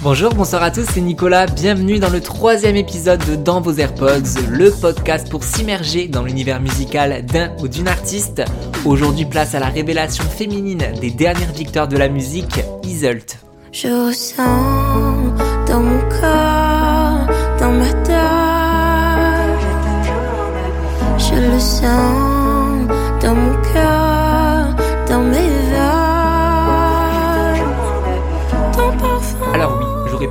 Bonjour, bonsoir à tous, c'est Nicolas, bienvenue dans le troisième épisode de Dans vos AirPods, le podcast pour s'immerger dans l'univers musical d'un ou d'une artiste. Aujourd'hui, place à la révélation féminine des dernières victoires de la musique, Iselt. Je ressens dans mon corps, dans ma tête, je le sens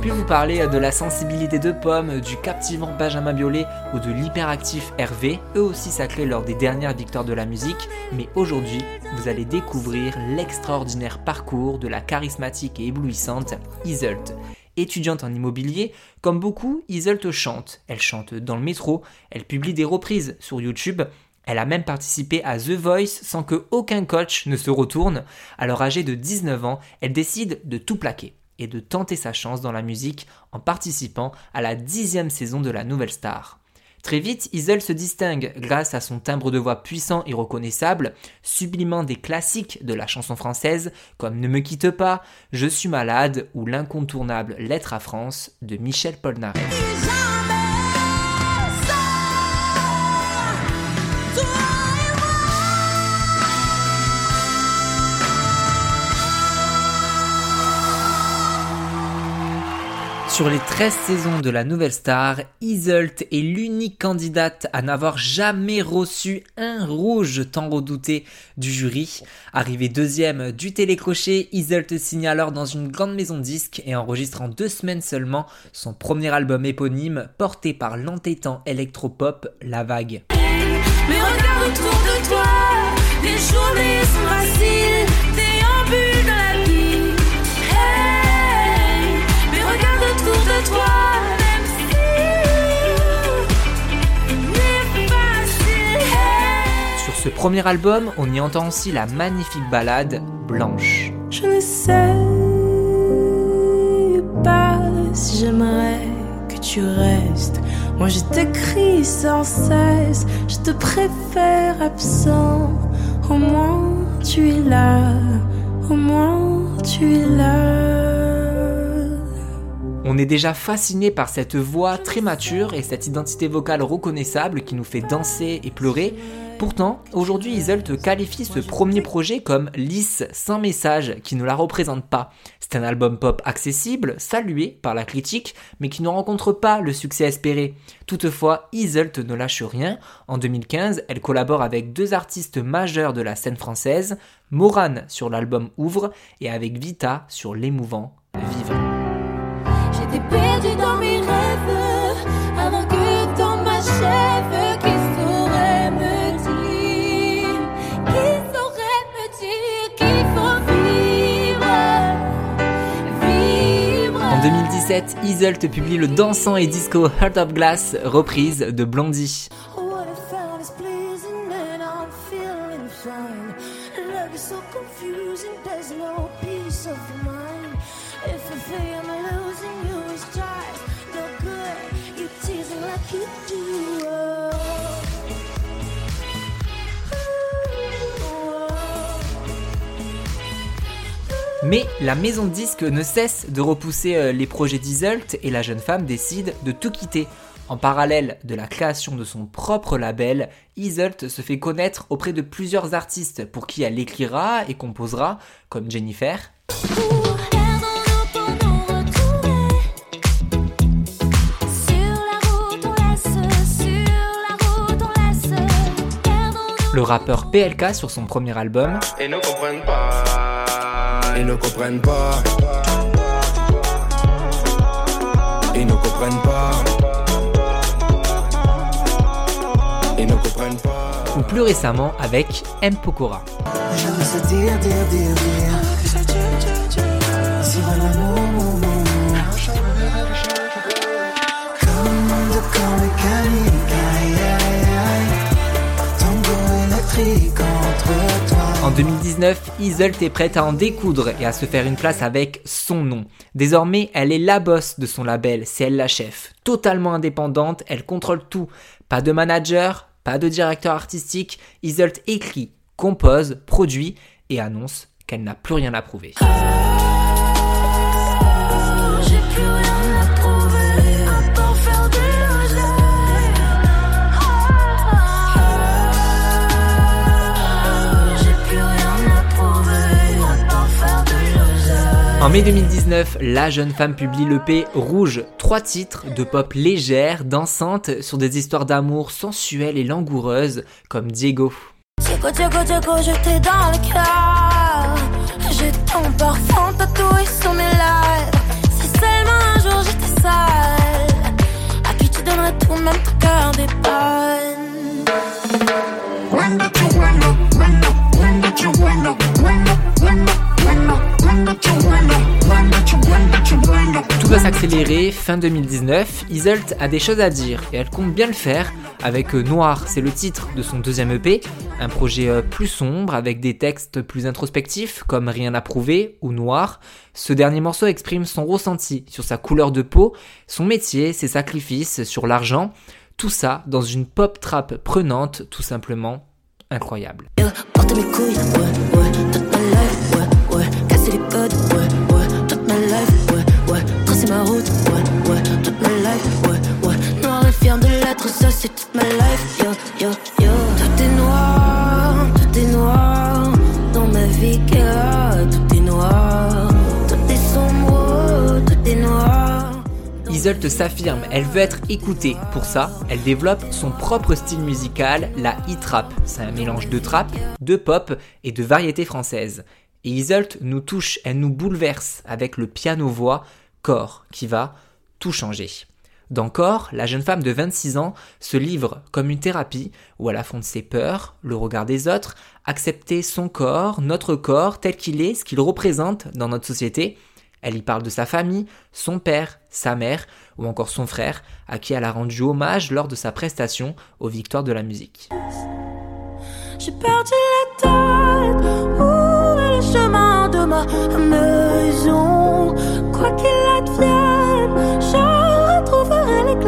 pu vous parler de la sensibilité de Pomme, du captivant Benjamin Biolay ou de l'hyperactif Hervé, eux aussi sacrés lors des dernières victoires de la musique, mais aujourd'hui, vous allez découvrir l'extraordinaire parcours de la charismatique et éblouissante Iselt. Étudiante en immobilier, comme beaucoup, Iselt chante. Elle chante dans le métro, elle publie des reprises sur YouTube, elle a même participé à The Voice sans que aucun coach ne se retourne. Alors âgée de 19 ans, elle décide de tout plaquer et de tenter sa chance dans la musique en participant à la dixième saison de la Nouvelle Star. Très vite, Isel se distingue grâce à son timbre de voix puissant et reconnaissable, sublimant des classiques de la chanson française comme Ne me quitte pas, Je suis malade ou l'incontournable Lettre à France de Michel Polnareff. Sur les 13 saisons de la Nouvelle Star, Iselt est l'unique candidate à n'avoir jamais reçu un rouge tant redouté du jury. Arrivé deuxième du télécrochet, Iselt signe alors dans une grande maison de disques et enregistre en deux semaines seulement son premier album éponyme porté par l'entêtant électropop La Vague. Ce premier album, on y entend aussi la magnifique ballade Blanche. Je ne sais pas si j'aimerais que tu restes. Moi je t'écris sans cesse, je te préfère absent. Au moins tu es là, au moins tu es là. On est déjà fasciné par cette voix très mature et cette identité vocale reconnaissable qui nous fait danser et pleurer. Pourtant, aujourd'hui, Iselt qualifie ce premier projet comme lisse, sans message, qui ne la représente pas. C'est un album pop accessible, salué par la critique, mais qui ne rencontre pas le succès espéré. Toutefois, Iselt ne lâche rien. En 2015, elle collabore avec deux artistes majeurs de la scène française, Moran sur l'album Ouvre et avec Vita sur l'émouvant Vivre. J'étais perdue dans mes rêves avant que ton m'achève. Qui saurait me dire, qui saurait me dire qu'il faut vivre, vivre. En 2017, Iselt publie le dansant et disco Heart of Glass, reprise de Blondie. Mais la maison de disques ne cesse de repousser euh, les projets d'Iselt et la jeune femme décide de tout quitter. En parallèle de la création de son propre label, Iselt se fait connaître auprès de plusieurs artistes pour qui elle écrira et composera, comme Jennifer, le rappeur PLK sur son premier album. Ils ne comprennent pas. Ils ne comprennent pas. Ils ne comprennent pas. ou plus récemment avec M. Pokora. J'aime se dire, dire, dire, dire. 2019, Iselt est prête à en découdre et à se faire une place avec son nom. Désormais, elle est la boss de son label, c'est elle la chef. Totalement indépendante, elle contrôle tout. Pas de manager, pas de directeur artistique, Iselt écrit, compose, produit et annonce qu'elle n'a plus rien à prouver. En mai 2019, la jeune femme publie l'EP Rouge, trois titres de pop légère, dansante, sur des histoires d'amour sensuelles et langoureuses, comme Diego. Diego, Diego, Diego, je t'ai dans le cœur. J'ai ton parfum tatoué sur mes lèvres. Si seulement un jour j'étais seule, à qui tu donnerais tout, même ton cœur des bonnes. Tout va s'accélérer, fin 2019, Iselt a des choses à dire et elle compte bien le faire. Avec euh, Noir, c'est le titre de son deuxième EP, un projet euh, plus sombre avec des textes plus introspectifs comme Rien à prouver ou Noir. Ce dernier morceau exprime son ressenti sur sa couleur de peau, son métier, ses sacrifices, sur l'argent, tout ça dans une pop trap prenante tout simplement incroyable. Ouais. Iseult s'affirme, elle veut être écoutée. Pour ça, elle développe son propre style musical, la e-trap. C'est un mélange de trap, de pop et de variété française. Et Iseult nous touche, elle nous bouleverse avec le piano-voix Corps qui va tout changer. Dans Corps, la jeune femme de 26 ans se livre comme une thérapie où elle affronte ses peurs, le regard des autres, accepter son corps, notre corps tel qu'il est, ce qu'il représente dans notre société. Elle y parle de sa famille, son père, sa mère ou encore son frère, à qui elle a rendu hommage lors de sa prestation aux Victoires de la musique. J'ai perdu la tête. Où est chemin de ma maison? Quoi qu'il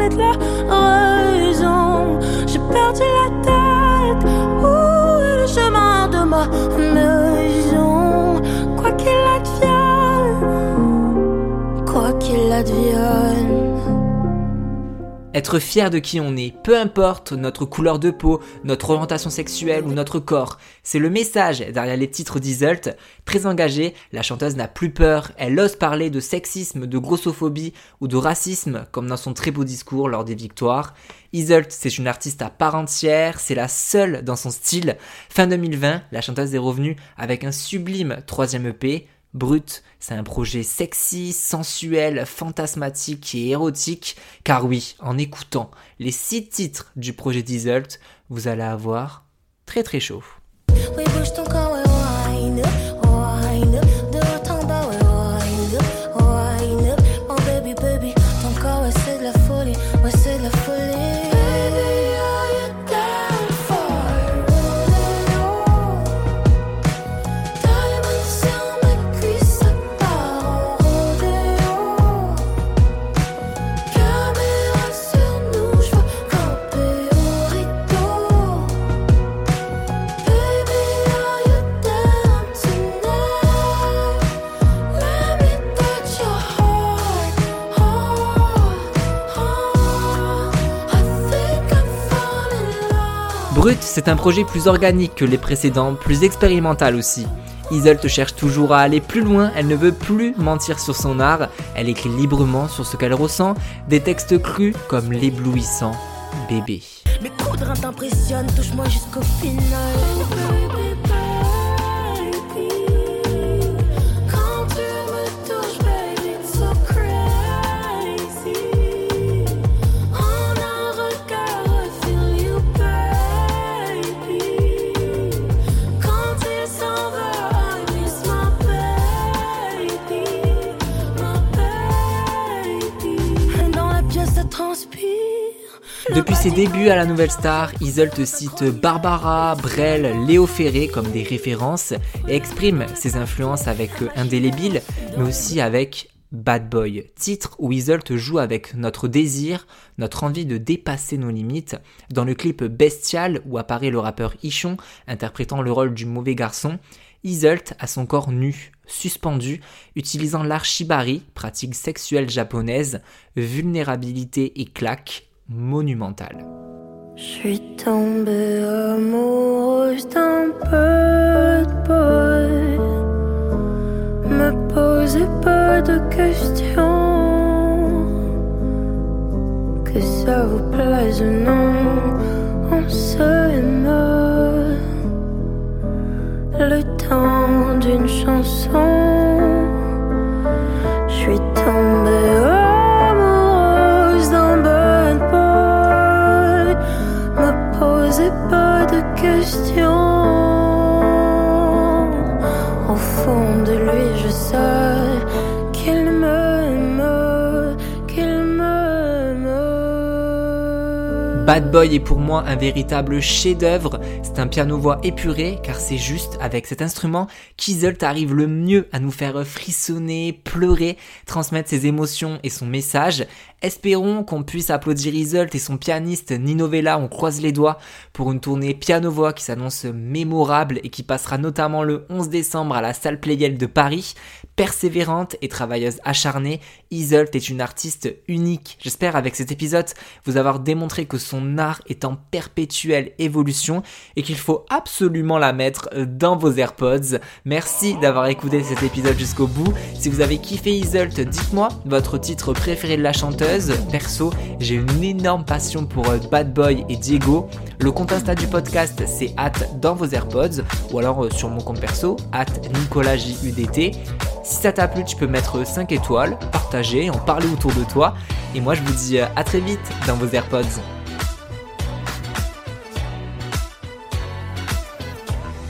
la Être fier de qui on est, peu importe notre couleur de peau, notre orientation sexuelle ou notre corps. C'est le message derrière les titres d'Iseult. Très engagée, la chanteuse n'a plus peur, elle ose parler de sexisme, de grossophobie ou de racisme, comme dans son très beau discours lors des victoires. Iseult, c'est une artiste à part entière, c'est la seule dans son style. Fin 2020, la chanteuse est revenue avec un sublime troisième EP, Brut, c'est un projet sexy, sensuel, fantasmatique et érotique, car oui, en écoutant les six titres du projet d'Iseult, vous allez avoir très très chaud. C'est un projet plus organique que les précédents, plus expérimental aussi. Iseult cherche toujours à aller plus loin, elle ne veut plus mentir sur son art, elle écrit librement sur ce qu'elle ressent, des textes crus comme l'éblouissant bébé. Mes t'impressionnent, touche-moi jusqu'au final. Depuis ses débuts à la Nouvelle Star, Iseult cite Barbara, Brel, Léo Ferré comme des références et exprime ses influences avec Indélébile, mais aussi avec Bad Boy, titre où Iseult joue avec notre désir, notre envie de dépasser nos limites, dans le clip Bestial où apparaît le rappeur Ichon interprétant le rôle du mauvais garçon, Iseult a son corps nu, suspendu, utilisant l'archibari, pratique sexuelle japonaise, vulnérabilité et claque monumentale. Je suis tombée amoureuse d'un bad boy. Me pose posez pas de questions. Que ça vous plaise ou non, on s'aime. Le temps d'une chanson, je suis tombée Au fond de lui, je qu'il qu'il. Bad Boy est pour moi un véritable chef-d'œuvre. C'est un piano-voix épuré, car c'est juste avec cet instrument qu'Isolt arrive le mieux à nous faire frissonner, pleurer, transmettre ses émotions et son message. Espérons qu'on puisse applaudir Isolt et son pianiste Nino Vella, on croise les doigts, pour une tournée piano-voix qui s'annonce mémorable et qui passera notamment le 11 décembre à la salle Playel de Paris. Persévérante et travailleuse acharnée, Isolt est une artiste unique. J'espère avec cet épisode vous avoir démontré que son art est en perpétuelle évolution et qu'il faut absolument la mettre dans vos AirPods. Merci d'avoir écouté cet épisode jusqu'au bout. Si vous avez kiffé Isolt, dites-moi votre titre préféré de la chanteuse. Perso, j'ai une énorme passion pour euh, Bad Boy et Diego. Le compte Insta du podcast, c'est at dans vos AirPods ou alors euh, sur mon compte perso, at NicolasJUDT. Si ça t'a plu, tu peux mettre 5 étoiles, partager, en parler autour de toi. Et moi, je vous dis euh, à très vite dans vos AirPods.